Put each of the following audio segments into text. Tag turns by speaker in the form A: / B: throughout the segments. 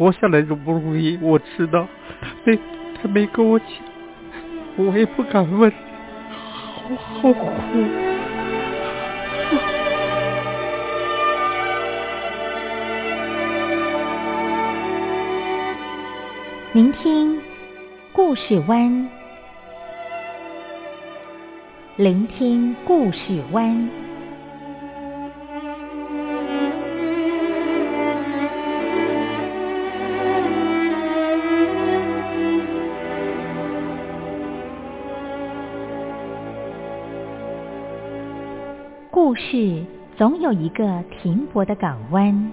A: 活下来容不容易，我知道。她没他没跟我讲，我也不敢问，好好苦。
B: 聆听故事湾，聆听故事湾。故事总有一个停泊的港湾。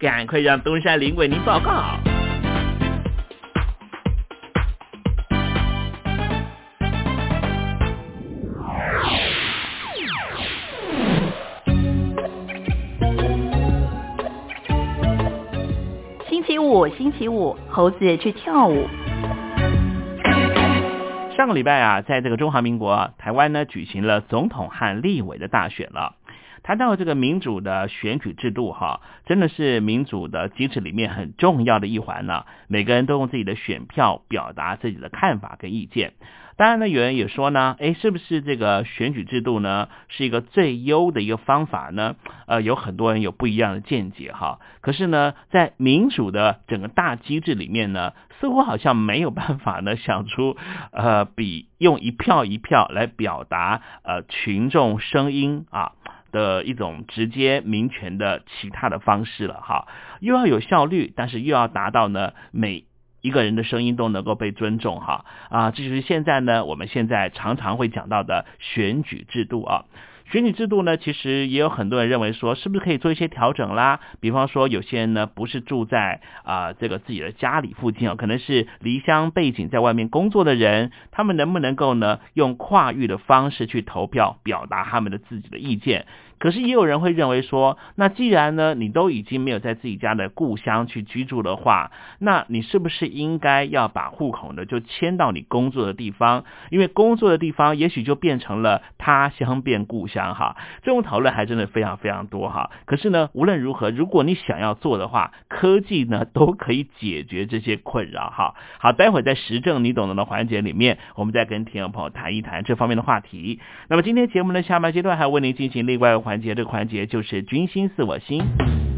C: 赶快让东山林为您报告。
D: 星期五，星期五，猴子去跳舞。
C: 上个礼拜啊，在这个中华民国台湾呢，举行了总统和立委的大选了。谈到这个民主的选举制度，哈，真的是民主的机制里面很重要的一环呢。每个人都用自己的选票表达自己的看法跟意见。当然呢，有人也说呢，诶，是不是这个选举制度呢是一个最优的一个方法呢？呃，有很多人有不一样的见解哈。可是呢，在民主的整个大机制里面呢，似乎好像没有办法呢 想出呃比用一票一票来表达呃群众声音啊。的一种直接民权的其他的方式了哈，又要有效率，但是又要达到呢每一个人的声音都能够被尊重哈啊，这就是现在呢我们现在常常会讲到的选举制度啊。选举制度呢，其实也有很多人认为说，是不是可以做一些调整啦？比方说，有些人呢不是住在啊这个自己的家里附近啊，可能是离乡背景在外面工作的人，他们能不能够呢用跨域的方式去投票，表达他们的自己的意见？可是也有人会认为说，那既然呢你都已经没有在自己家的故乡去居住的话，那你是不是应该要把户口呢就迁到你工作的地方？因为工作的地方也许就变成了他乡变故乡哈。这种讨论还真的非常非常多哈。可是呢，无论如何，如果你想要做的话，科技呢都可以解决这些困扰哈。好，待会在实证你懂得的环节里面，我们再跟听众朋友谈一谈这方面的话题。那么今天节目的下半阶段还为您进行另外一个。环节这个环节就是君心似我心。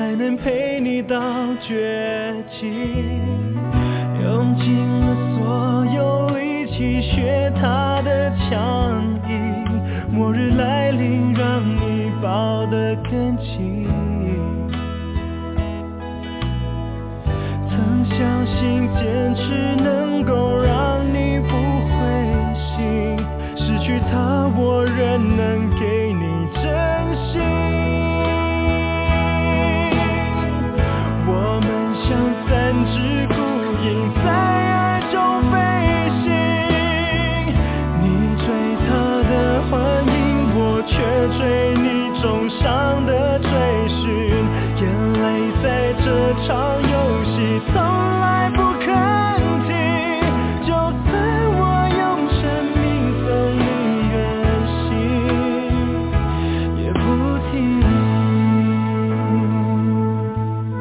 E: 才能陪你到绝境，用尽了所有力气学他的强硬，末日来临让你抱得更紧。曾相信坚持能够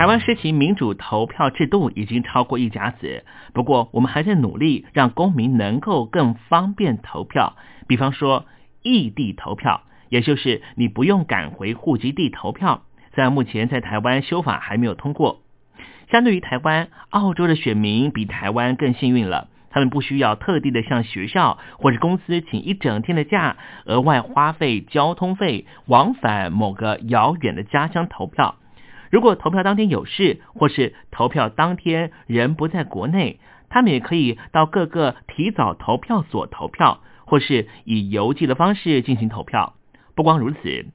C: 台湾实行民主投票制度已经超过一甲子，不过我们还在努力让公民能够更方便投票。比方说异地投票，也就是你不用赶回户籍地投票，虽然目前在台湾修法还没有通过。相对于台湾，澳洲的选民比台湾更幸运了，他们不需要特地的向学校或者公司请一整天的假，额外花费交通费往返某个遥远的家乡投票。如果投票当天有事，或是投票当天人不在国内，他们也可以到各个提早投票所投票，或是以邮寄的方式进行投票。不光如此，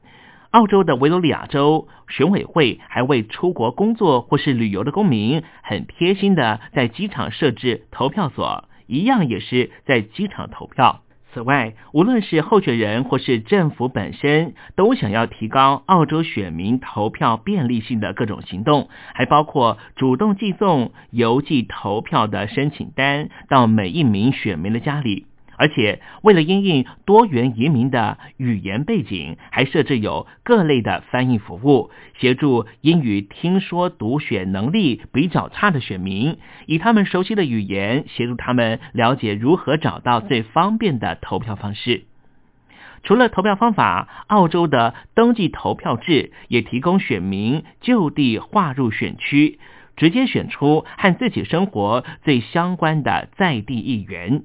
C: 澳洲的维多利亚州选委会还为出国工作或是旅游的公民，很贴心的在机场设置投票所，一样也是在机场投票。此外，无论是候选人或是政府本身，都想要提高澳洲选民投票便利性的各种行动，还包括主动寄送邮寄投票的申请单到每一名选民的家里。而且，为了因应多元移民的语言背景，还设置有各类的翻译服务，协助英语听说读写能力比较差的选民，以他们熟悉的语言协助他们了解如何找到最方便的投票方式。除了投票方法，澳洲的登记投票制也提供选民就地划入选区，直接选出和自己生活最相关的在地议员。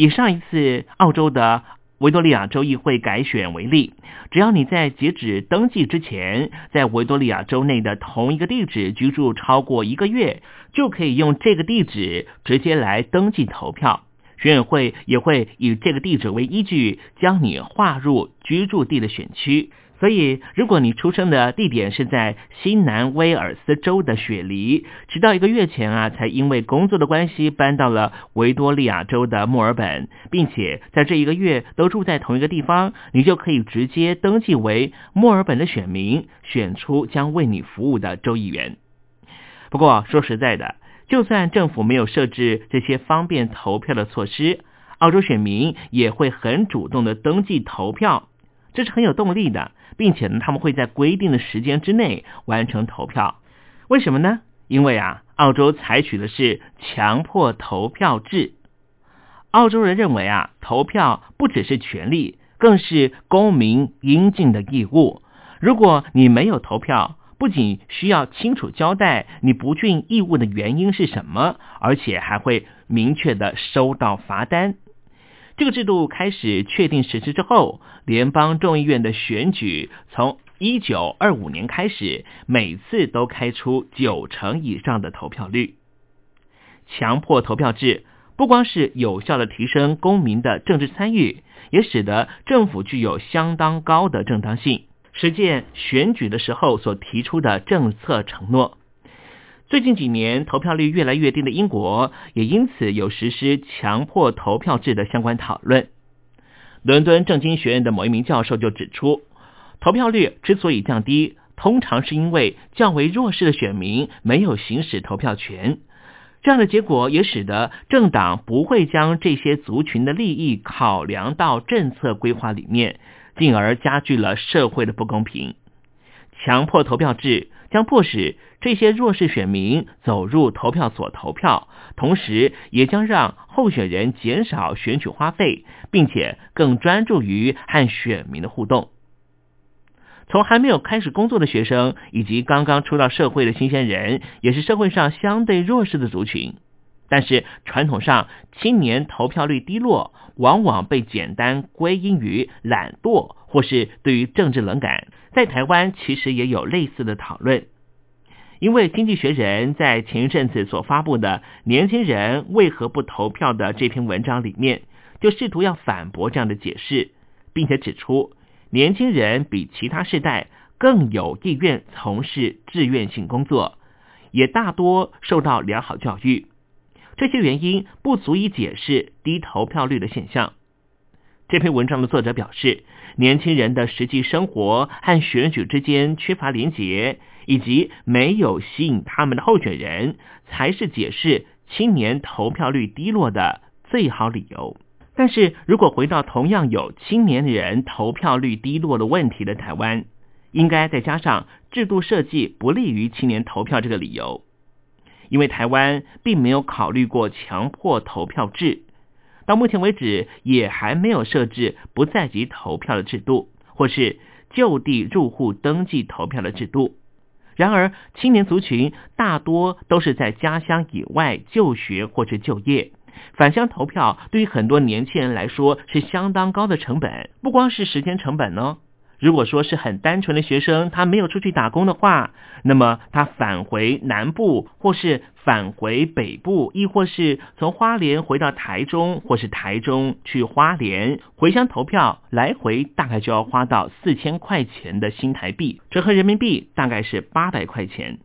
C: 以上一次澳洲的维多利亚州议会改选为例，只要你在截止登记之前，在维多利亚州内的同一个地址居住超过一个月，就可以用这个地址直接来登记投票。选委会也会以这个地址为依据，将你划入居住地的选区。所以，如果你出生的地点是在新南威尔斯州的雪梨，直到一个月前啊，才因为工作的关系搬到了维多利亚州的墨尔本，并且在这一个月都住在同一个地方，你就可以直接登记为墨尔本的选民，选出将为你服务的州议员。不过说实在的，就算政府没有设置这些方便投票的措施，澳洲选民也会很主动的登记投票，这是很有动力的。并且呢，他们会在规定的时间之内完成投票。为什么呢？因为啊，澳洲采取的是强迫投票制。澳洲人认为啊，投票不只是权利，更是公民应尽的义务。如果你没有投票，不仅需要清楚交代你不尽义务的原因是什么，而且还会明确的收到罚单。这个制度开始确定实施之后，联邦众议院的选举从一九二五年开始，每次都开出九成以上的投票率。强迫投票制不光是有效的提升公民的政治参与，也使得政府具有相当高的正当性，实践选举的时候所提出的政策承诺。最近几年投票率越来越低的英国，也因此有实施强迫投票制的相关讨论。伦敦政经学院的某一名教授就指出，投票率之所以降低，通常是因为较为弱势的选民没有行使投票权。这样的结果也使得政党不会将这些族群的利益考量到政策规划里面，进而加剧了社会的不公平。强迫投票制将迫使这些弱势选民走入投票所投票，同时也将让候选人减少选举花费，并且更专注于和选民的互动。从还没有开始工作的学生，以及刚刚出到社会的新鲜人，也是社会上相对弱势的族群。但是传统上，青年投票率低落，往往被简单归因于懒惰，或是对于政治冷感。在台湾，其实也有类似的讨论。因为《经济学人》在前一阵子所发布的“年轻人为何不投票”的这篇文章里面，就试图要反驳这样的解释，并且指出。年轻人比其他世代更有意愿从事志愿性工作，也大多受到良好教育。这些原因不足以解释低投票率的现象。这篇文章的作者表示，年轻人的实际生活和选举之间缺乏连结，以及没有吸引他们的候选人，才是解释青年投票率低落的最好理由。但是如果回到同样有青年人投票率低落的问题的台湾，应该再加上制度设计不利于青年投票这个理由，因为台湾并没有考虑过强迫投票制，到目前为止也还没有设置不在籍投票的制度，或是就地入户登记投票的制度。然而，青年族群大多都是在家乡以外就学或者就业。返乡投票对于很多年轻人来说是相当高的成本，不光是时间成本呢。如果说是很单纯的学生，他没有出去打工的话，那么他返回南部，或是返回北部，亦或是从花莲回到台中，或是台中去花莲回乡投票，来回大概就要花到四千块钱的新台币，折合人民币大概是八百块钱。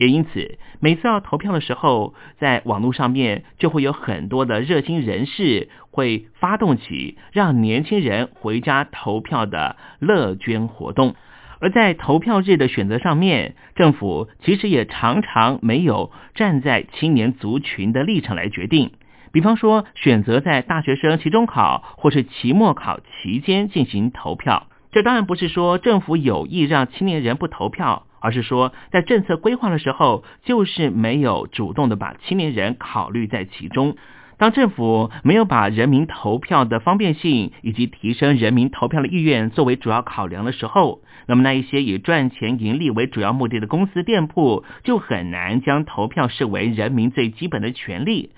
C: 也因此，每次要投票的时候，在网络上面就会有很多的热心人士会发动起让年轻人回家投票的乐捐活动。而在投票日的选择上面，政府其实也常常没有站在青年族群的立场来决定。比方说，选择在大学生期中考或是期末考期间进行投票，这当然不是说政府有意让青年人不投票。而是说，在政策规划的时候，就是没有主动的把青年人考虑在其中。当政府没有把人民投票的方便性以及提升人民投票的意愿作为主要考量的时候，那么那一些以赚钱盈利为主要目的的公司店铺，就很难将投票视为人民最基本的权利。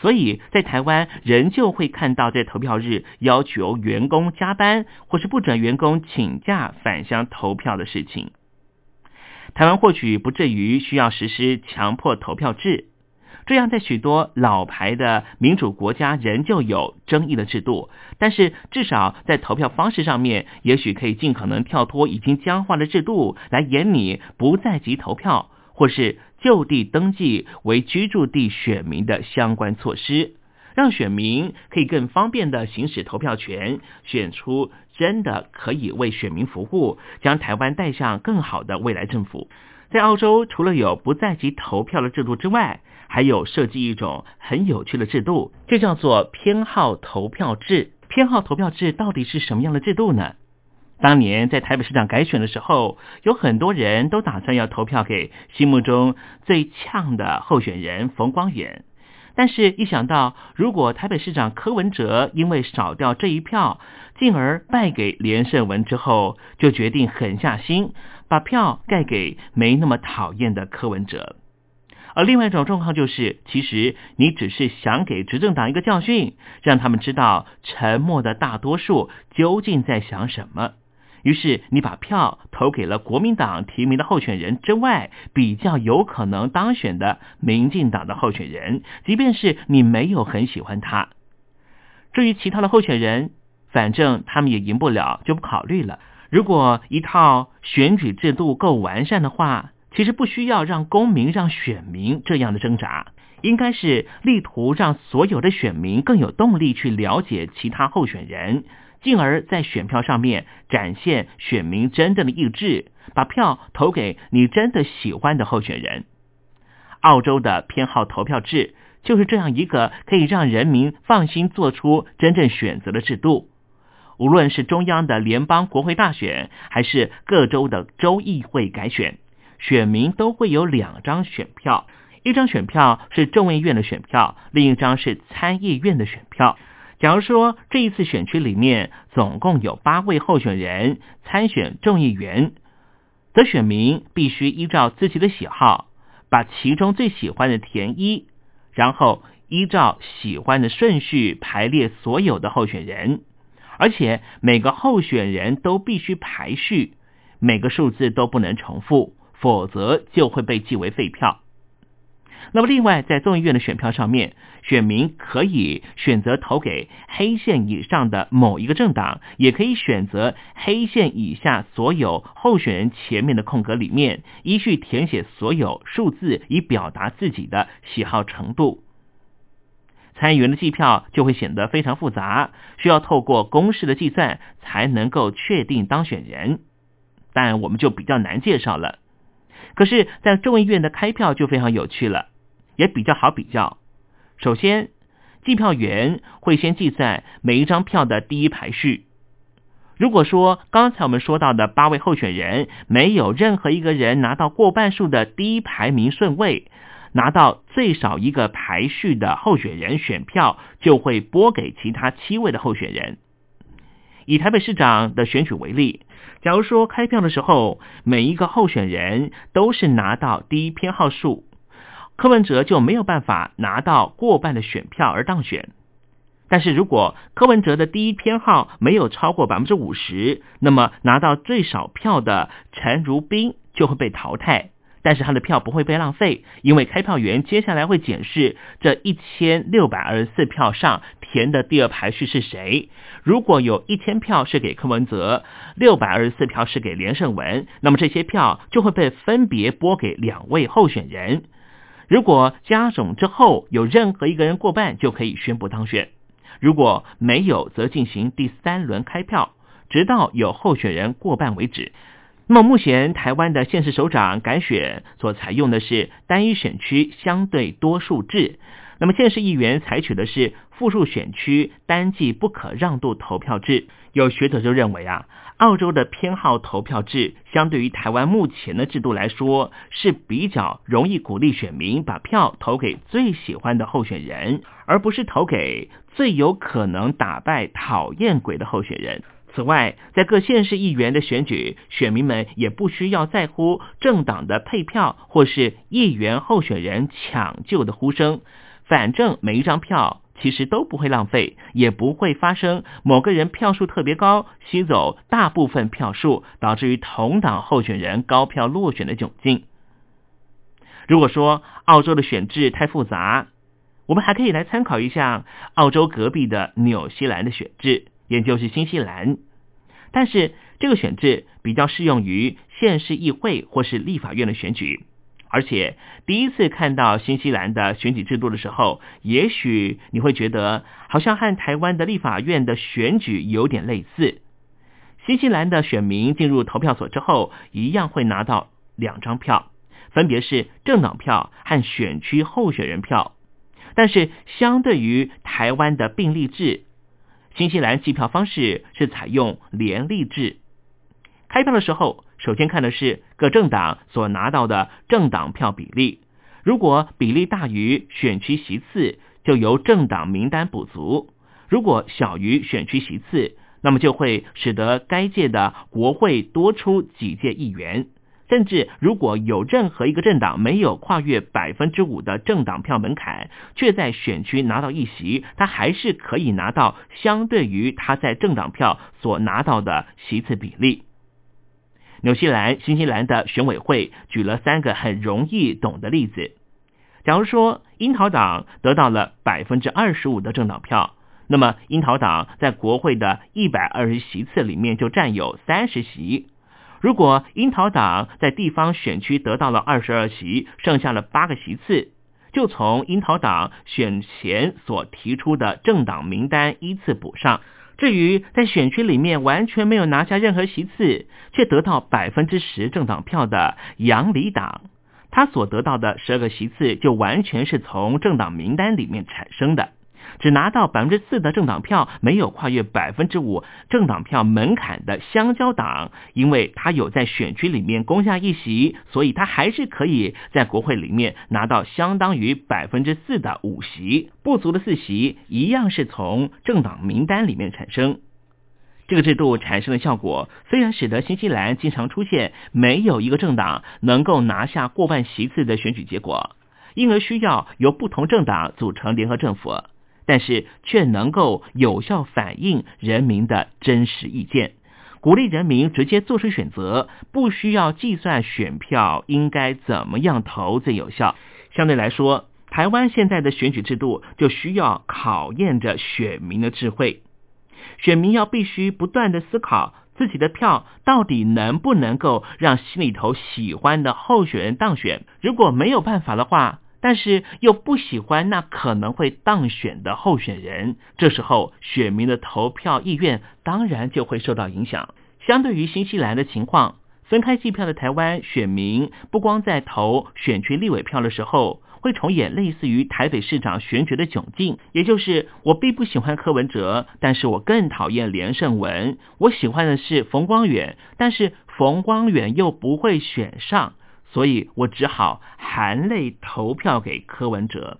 C: 所以在台湾，仍旧会看到在投票日要求员工加班，或是不准员工请假返乡投票的事情。台湾或许不至于需要实施强迫投票制，这样在许多老牌的民主国家仍旧有争议的制度。但是至少在投票方式上面，也许可以尽可能跳脱已经僵化的制度，来严拟不在籍投票或是就地登记为居住地选民的相关措施。让选民可以更方便的行使投票权，选出真的可以为选民服务，将台湾带向更好的未来政府。在澳洲，除了有不在籍投票的制度之外，还有设计一种很有趣的制度，就叫做偏好投票制。偏好投票制到底是什么样的制度呢？当年在台北市长改选的时候，有很多人都打算要投票给心目中最呛的候选人冯光远。但是，一想到如果台北市长柯文哲因为少掉这一票，进而败给连胜文之后，就决定狠下心，把票盖给没那么讨厌的柯文哲。而另外一种状况就是，其实你只是想给执政党一个教训，让他们知道沉默的大多数究竟在想什么。于是你把票投给了国民党提名的候选人之外比较有可能当选的民进党的候选人，即便是你没有很喜欢他。至于其他的候选人，反正他们也赢不了，就不考虑了。如果一套选举制度够完善的话。其实不需要让公民、让选民这样的挣扎，应该是力图让所有的选民更有动力去了解其他候选人，进而，在选票上面展现选民真正的意志，把票投给你真的喜欢的候选人。澳洲的偏好投票制就是这样一个可以让人民放心做出真正选择的制度。无论是中央的联邦国会大选，还是各州的州议会改选。选民都会有两张选票，一张选票是众议院的选票，另一张是参议院的选票。假如说这一次选区里面总共有八位候选人参选众议员，则选民必须依照自己的喜好，把其中最喜欢的填一，然后依照喜欢的顺序排列所有的候选人，而且每个候选人都必须排序，每个数字都不能重复。否则就会被记为废票。那么，另外在众议院的选票上面，选民可以选择投给黑线以上的某一个政党，也可以选择黑线以下所有候选人前面的空格里面，依序填写所有数字，以表达自己的喜好程度。参议员的计票就会显得非常复杂，需要透过公式的计算才能够确定当选人，但我们就比较难介绍了。可是，在众议院的开票就非常有趣了，也比较好比较。首先，计票员会先计算每一张票的第一排序。如果说刚才我们说到的八位候选人没有任何一个人拿到过半数的第一排名顺位，拿到最少一个排序的候选人选票就会拨给其他七位的候选人。以台北市长的选举为例。假如说开票的时候，每一个候选人都是拿到第一偏好数，柯文哲就没有办法拿到过半的选票而当选。但是如果柯文哲的第一偏好没有超过百分之五十，那么拿到最少票的陈如冰就会被淘汰。但是他的票不会被浪费，因为开票员接下来会检视这一千六百二十四票上填的第二排序是谁。如果有一千票是给柯文哲，六百二十四票是给连胜文，那么这些票就会被分别拨给两位候选人。如果加总之后有任何一个人过半，就可以宣布当选；如果没有，则进行第三轮开票，直到有候选人过半为止。那么目前台湾的县市首长改选所采用的是单一选区相对多数制，那么县市议员采取的是复数选区单计不可让渡投票制。有学者就认为啊，澳洲的偏好投票制相对于台湾目前的制度来说是比较容易鼓励选民把票投给最喜欢的候选人，而不是投给最有可能打败讨厌鬼的候选人。此外，在各县市议员的选举，选民们也不需要在乎政党的配票或是议员候选人抢救的呼声，反正每一张票其实都不会浪费，也不会发生某个人票数特别高，吸走大部分票数，导致于同党候选人高票落选的窘境。如果说澳洲的选制太复杂，我们还可以来参考一下澳洲隔壁的纽西兰的选制。也就是新西兰，但是这个选制比较适用于县市议会或是立法院的选举，而且第一次看到新西兰的选举制度的时候，也许你会觉得好像和台湾的立法院的选举有点类似。新西兰的选民进入投票所之后，一样会拿到两张票，分别是政党票和选区候选人票，但是相对于台湾的并立制。新西兰计票方式是采用联立制，开票的时候，首先看的是各政党所拿到的政党票比例，如果比例大于选区席次，就由政党名单补足；如果小于选区席次，那么就会使得该届的国会多出几届议员，甚至如果有任何一个政党没有跨越百分之五的政党票门槛，却在选区拿到一席，他还是可以拿到相对于他在政党票所拿到的席次比例。纽西兰、新西兰的选委会举了三个很容易懂的例子。假如说樱桃党得到了百分之二十五的政党票，那么樱桃党在国会的一百二十席次里面就占有三十席。如果樱桃党在地方选区得到了二十二席，剩下了八个席次，就从樱桃党选前所提出的政党名单依次补上。至于在选区里面完全没有拿下任何席次，却得到百分之十政党票的杨里党，他所得到的十二个席次就完全是从政党名单里面产生的。只拿到百分之四的政党票，没有跨越百分之五政党票门槛的香蕉党，因为他有在选区里面攻下一席，所以他还是可以在国会里面拿到相当于百分之四的五席，不足的四席一样是从政党名单里面产生。这个制度产生的效果，虽然使得新西兰经常出现没有一个政党能够拿下过半席次的选举结果，因而需要由不同政党组成联合政府。但是却能够有效反映人民的真实意见，鼓励人民直接做出选择，不需要计算选票应该怎么样投最有效。相对来说，台湾现在的选举制度就需要考验着选民的智慧，选民要必须不断的思考自己的票到底能不能够让心里头喜欢的候选人当选。如果没有办法的话，但是又不喜欢那可能会当选的候选人，这时候选民的投票意愿当然就会受到影响。相对于新西兰的情况，分开计票的台湾选民不光在投选区立委票的时候，会重演类似于台北市长选举的窘境，也就是我并不喜欢柯文哲，但是我更讨厌连胜文；我喜欢的是冯光远，但是冯光远又不会选上。所以我只好含泪投票给柯文哲。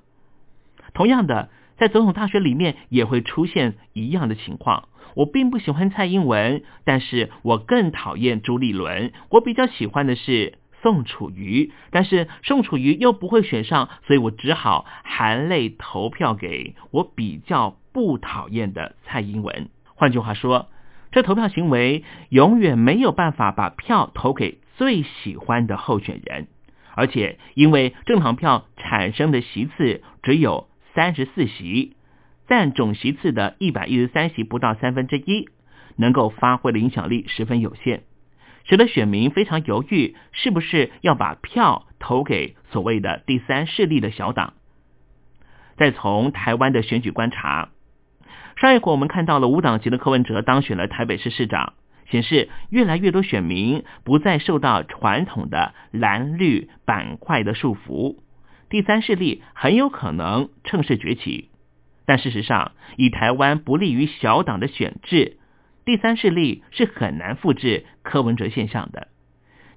C: 同样的，在总统大学里面也会出现一样的情况。我并不喜欢蔡英文，但是我更讨厌朱立伦。我比较喜欢的是宋楚瑜，但是宋楚瑜又不会选上，所以我只好含泪投票给我比较不讨厌的蔡英文。换句话说，这投票行为永远没有办法把票投给。最喜欢的候选人，而且因为政党票产生的席次只有三十四席，占总席次的一百一十三席不到三分之一，能够发挥的影响力十分有限，使得选民非常犹豫，是不是要把票投给所谓的第三势力的小党。再从台湾的选举观察，上一回我们看到了无党籍的柯文哲当选了台北市市长。显示越来越多选民不再受到传统的蓝绿板块的束缚，第三势力很有可能趁势崛起。但事实上，以台湾不利于小党的选制，第三势力是很难复制柯文哲现象的。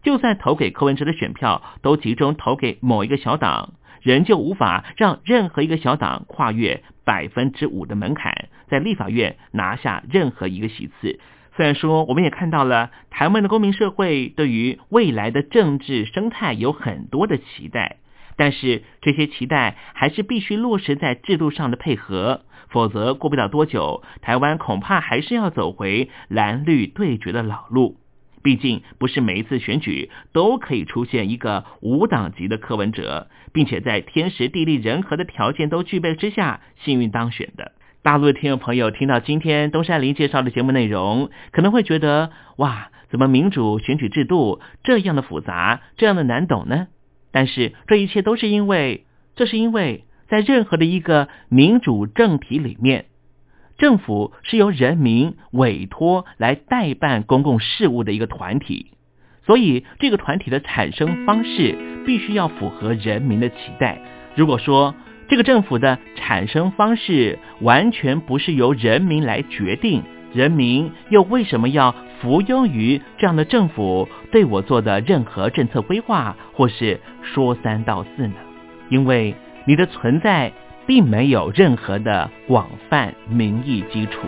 C: 就算投给柯文哲的选票都集中投给某一个小党，仍旧无法让任何一个小党跨越百分之五的门槛，在立法院拿下任何一个席次。虽然说，我们也看到了台湾的公民社会对于未来的政治生态有很多的期待，但是这些期待还是必须落实在制度上的配合，否则过不了多久，台湾恐怕还是要走回蓝绿对决的老路。毕竟，不是每一次选举都可以出现一个无党籍的柯文哲，并且在天时地利人和的条件都具备之下，幸运当选的。大陆的听众朋友听到今天东山林介绍的节目内容，可能会觉得哇，怎么民主选举制度这样的复杂，这样的难懂呢？但是这一切都是因为，这是因为在任何的一个民主政体里面，政府是由人民委托来代办公共事务的一个团体，所以这个团体的产生方式必须要符合人民的期待。如果说，这个政府的产生方式完全不是由人民来决定，人民又为什么要服庸于这样的政府对我做的任何政策规划或是说三道四呢？因为你的存在并没有任何的广泛民意基础。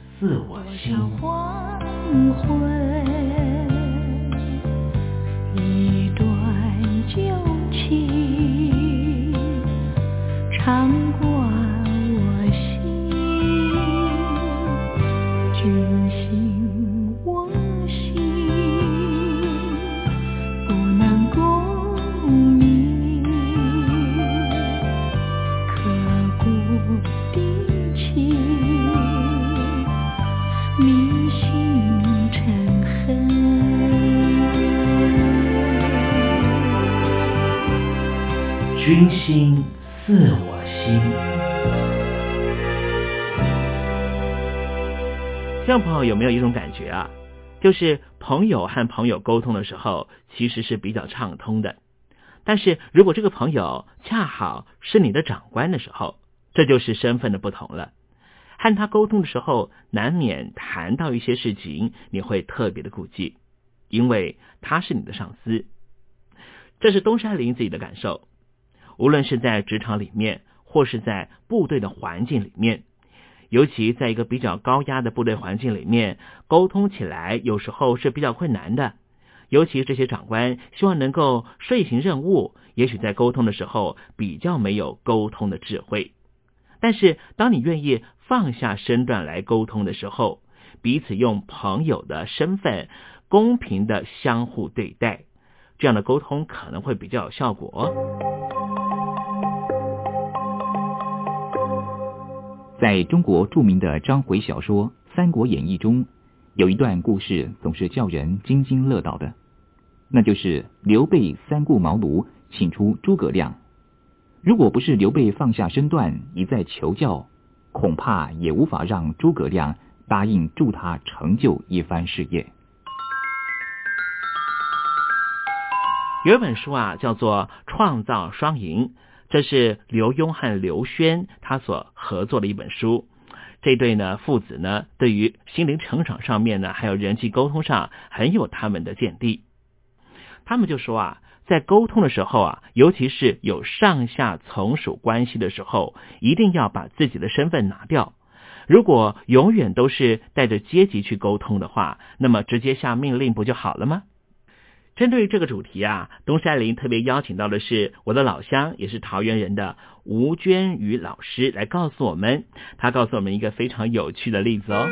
C: 自我心。这样朋友有没有一种感觉啊？就是朋友和朋友沟通的时候，其实是比较畅通的。但是如果这个朋友恰好是你的长官的时候，这就是身份的不同了。和他沟通的时候，难免谈到一些事情，你会特别的顾忌，因为他是你的上司。这是东山林自己的感受。无论是在职场里面，或是在部队的环境里面，尤其在一个比较高压的部队环境里面，沟通起来有时候是比较困难的。尤其这些长官希望能够遂行任务，也许在沟通的时候比较没有沟通的智慧。但是，当你愿意放下身段来沟通的时候，彼此用朋友的身份公平的相互对待，这样的沟通可能会比较有效果。
F: 在中国著名的章回小说《三国演义》中，有一段故事总是叫人津津乐道的，那就是刘备三顾茅庐请出诸葛亮。如果不是刘备放下身段一再求教，恐怕也无法让诸葛亮答应助他成就一番事业。
C: 有一本书啊，叫做《创造双赢》。这是刘墉和刘轩他所合作的一本书。这对呢父子呢，对于心灵成长上面呢，还有人际沟通上，很有他们的见地。他们就说啊，在沟通的时候啊，尤其是有上下从属关系的时候，一定要把自己的身份拿掉。如果永远都是带着阶级去沟通的话，那么直接下命令不就好了吗？针对这个主题啊，东山林特别邀请到的是我的老乡，也是桃园人的吴娟宇老师来告诉我们，他告诉我们一个非常有趣的例子哦。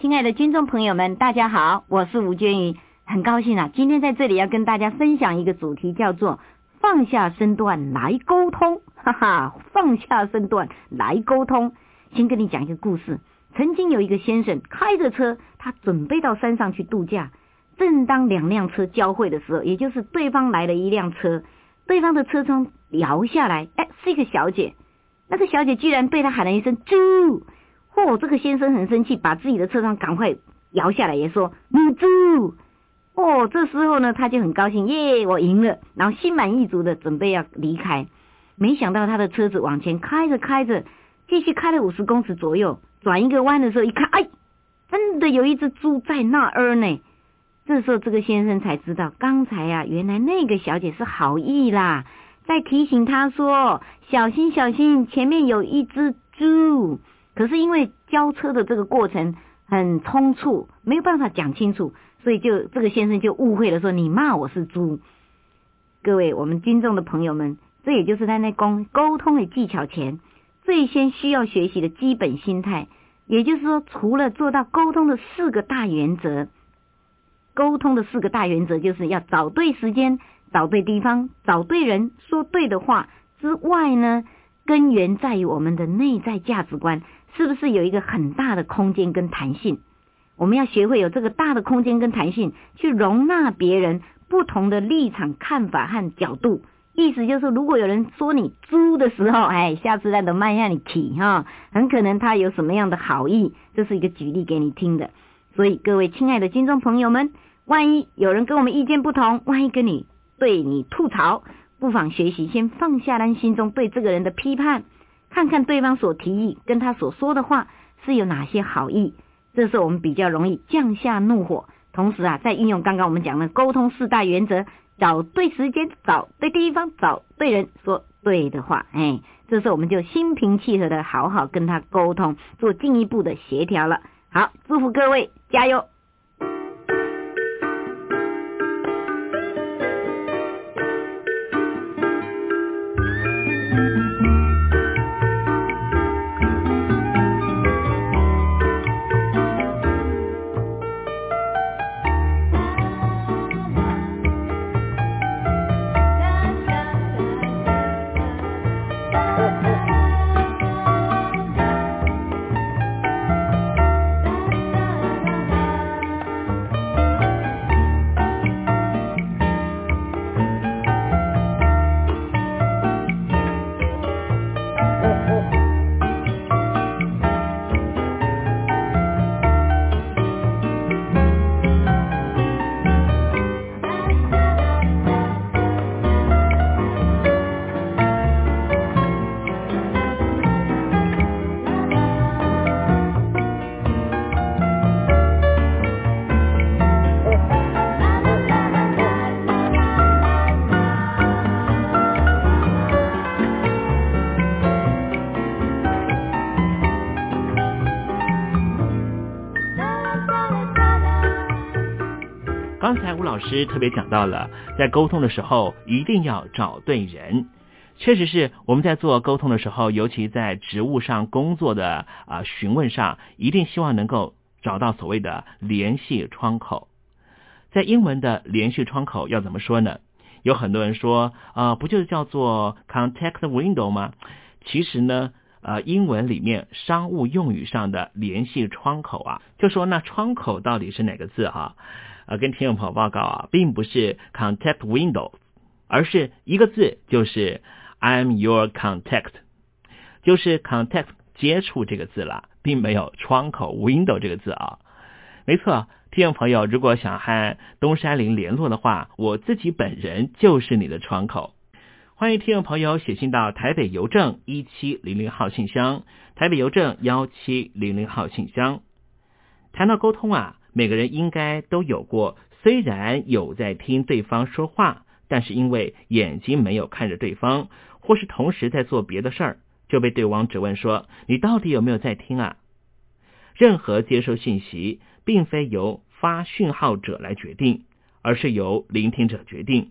G: 亲爱的听众朋友们，大家好，我是吴娟宇，很高兴啊，今天在这里要跟大家分享一个主题，叫做放下身段来沟通，哈哈，放下身段来沟通。先跟你讲一个故事。曾经有一个先生开着车，他准备到山上去度假。正当两辆车交汇的时候，也就是对方来了一辆车，对方的车窗摇下来，哎，是一个小姐。那个小姐居然被他喊了一声“猪”，嚯！这个先生很生气，把自己的车窗赶快摇下来，也说“母猪”。哦，这时候呢，他就很高兴，耶，我赢了，然后心满意足的准备要离开。没想到他的车子往前开着开着，继续开了五十公尺左右。转一个弯的时候，一看，哎，真的有一只猪在那儿呢。这时候，这个先生才知道，刚才呀，原来那个小姐是好意啦，在提醒他说：“小心，小心，前面有一只猪。”可是因为交车的这个过程很匆促，没有办法讲清楚，所以就这个先生就误会了，说：“你骂我是猪。”各位，我们听众的朋友们，这也就是在那沟沟通的技巧前。最先需要学习的基本心态，也就是说，除了做到沟通的四个大原则，沟通的四个大原则就是要找对时间、找对地方、找对人、说对的话之外呢，根源在于我们的内在价值观是不是有一个很大的空间跟弹性？我们要学会有这个大的空间跟弹性，去容纳别人不同的立场、看法和角度，意思就是，如果有人说你猪的时候，哎，下次再都卖下你起哈，很可能他有什么样的好意，这是一个举例给你听的。所以各位亲爱的听众朋友们，万一有人跟我们意见不同，万一跟你对你吐槽，不妨学习先放下咱心中对这个人的批判，看看对方所提议跟他所说的话是有哪些好意，这是我们比较容易降下怒火。同时啊，再运用刚刚我们讲的沟通四大原则，找对时间，找对地方，找对人，说对的话，哎，这时候我们就心平气和的好好跟他沟通，做进一步的协调了。好，祝福各位加油。
C: 老师特别讲到了，在沟通的时候一定要找对人。确实是我们在做沟通的时候，尤其在职务上工作的啊询问上，一定希望能够找到所谓的联系窗口。在英文的联系窗口要怎么说呢？有很多人说，啊，不就是叫做 contact window 吗？其实呢，呃，英文里面商务用语上的联系窗口啊，就说那窗口到底是哪个字哈？呃，跟听众朋友报告啊，并不是 contact window，而是一个字，就是 I'm your contact，就是 contact 接触这个字了，并没有窗口 window 这个字啊。没错，听众朋友，如果想和东山林联络的话，我自己本人就是你的窗口。欢迎听众朋友写信到台北邮政一七零零号信箱，台北邮政幺七零零号信箱。谈到沟通啊。每个人应该都有过，虽然有在听对方说话，但是因为眼睛没有看着对方，或是同时在做别的事儿，就被对方质问说：“你到底有没有在听啊？”任何接收信息，并非由发讯号者来决定，而是由聆听者决定。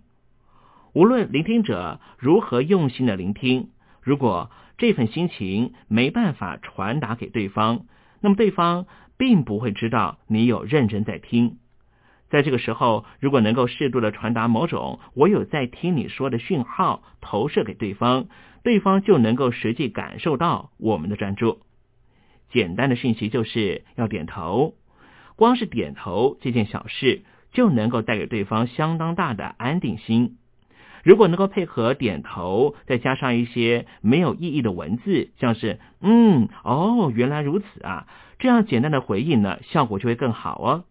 C: 无论聆听者如何用心的聆听，如果这份心情没办法传达给对方，那么对方。并不会知道你有认真在听，在这个时候，如果能够适度的传达某种“我有在听你说”的讯号，投射给对方，对方就能够实际感受到我们的专注。简单的讯息就是要点头，光是点头这件小事就能够带给对方相当大的安定心。如果能够配合点头，再加上一些没有意义的文字，像是“嗯，哦，原来如此啊”。这样简单的回应呢，效果就会更好哦。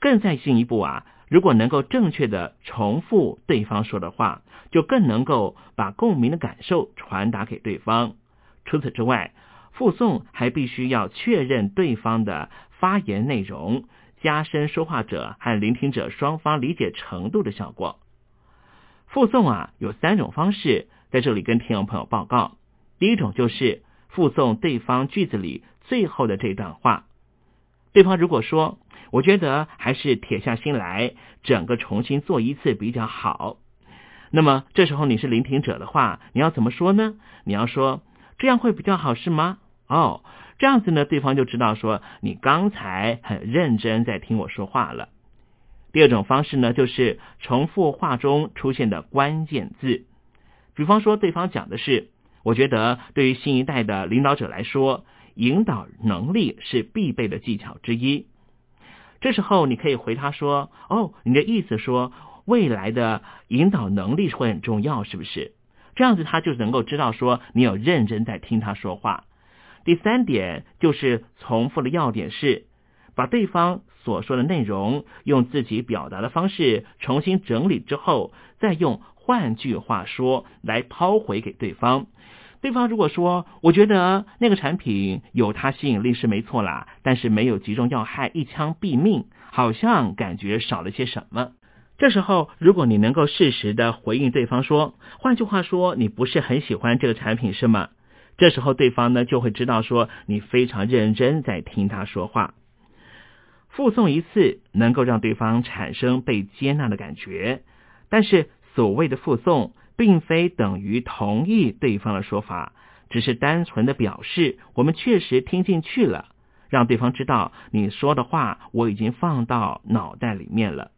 C: 更再进一步啊，如果能够正确的重复对方说的话，就更能够把共鸣的感受传达给对方。除此之外，附送还必须要确认对方的发言内容，加深说话者和聆听者双方理解程度的效果。附送啊，有三种方式，在这里跟听众朋友报告。第一种就是附送对方句子里。最后的这段话，对方如果说：“我觉得还是铁下心来，整个重新做一次比较好。”那么这时候你是聆听者的话，你要怎么说呢？你要说：“这样会比较好，是吗？”哦，这样子呢，对方就知道说你刚才很认真在听我说话了。第二种方式呢，就是重复话中出现的关键字，比方说对方讲的是：“我觉得对于新一代的领导者来说。”引导能力是必备的技巧之一。这时候你可以回他说：“哦，你的意思说未来的引导能力会很重要，是不是？这样子他就能够知道说你有认真在听他说话。第三点就是重复的要点是，把对方所说的内容用自己表达的方式重新整理之后，再用换句话说来抛回给对方。对方如果说我觉得那个产品有它吸引力是没错啦，但是没有击中要害，一枪毙命，好像感觉少了些什么。这时候，如果你能够适时的回应对方说，换句话说，你不是很喜欢这个产品是吗？这时候对方呢就会知道说你非常认真在听他说话。附送一次能够让对方产生被接纳的感觉，但是所谓的附送并非等于同意对方的说法，只是单纯的表示我们确实听进去了，让对方知道你说的话我已经放到脑袋里面了。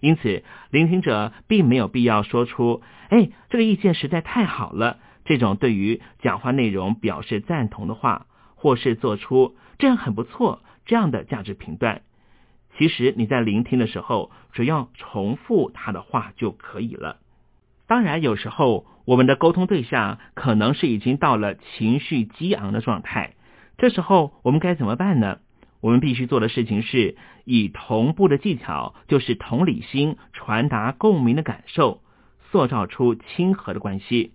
C: 因此，聆听者并没有必要说出“哎，这个意见实在太好了”。这种对于讲话内容表示赞同的话，或是做出这样很不错这样的价值评断，其实你在聆听的时候，只要重复他的话就可以了。当然，有时候我们的沟通对象可能是已经到了情绪激昂的状态，这时候我们该怎么办呢？我们必须做的事情是以同步的技巧，就是同理心，传达共鸣的感受，塑造出亲和的关系。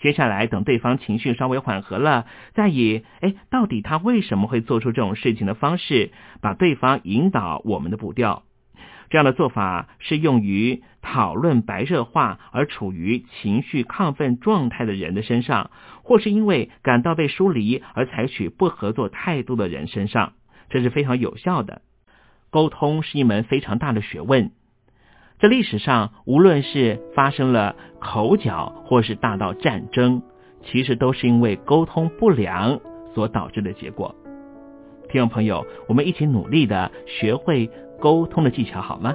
C: 接下来，等对方情绪稍微缓和了，再以“哎，到底他为什么会做出这种事情”的方式，把对方引导我们的步调。这样的做法是用于讨论白热化而处于情绪亢奋状态的人的身上，或是因为感到被疏离而采取不合作态度的人身上。这是非常有效的。沟通是一门非常大的学问。在历史上，无论是发生了口角，或是大到战争，其实都是因为沟通不良所导致的结果。听众朋友，我们一起努力的学会沟通的技巧，好吗？